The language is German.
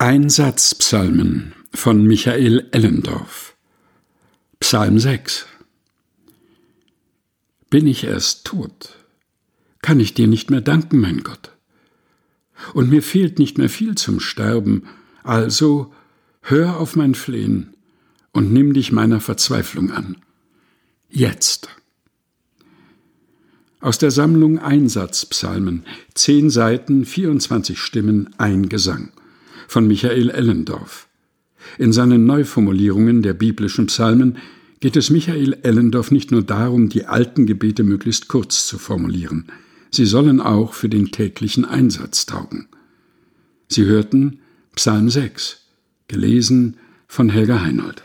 Einsatzpsalmen von Michael Ellendorf Psalm 6 Bin ich erst tot, kann ich dir nicht mehr danken, mein Gott. Und mir fehlt nicht mehr viel zum Sterben, also hör auf mein Flehen und nimm dich meiner Verzweiflung an. Jetzt. Aus der Sammlung Einsatzpsalmen, zehn Seiten, 24 Stimmen, ein Gesang von Michael Ellendorf. In seinen Neuformulierungen der biblischen Psalmen geht es Michael Ellendorf nicht nur darum, die alten Gebete möglichst kurz zu formulieren, sie sollen auch für den täglichen Einsatz taugen. Sie hörten Psalm 6, gelesen von Helga Heinold.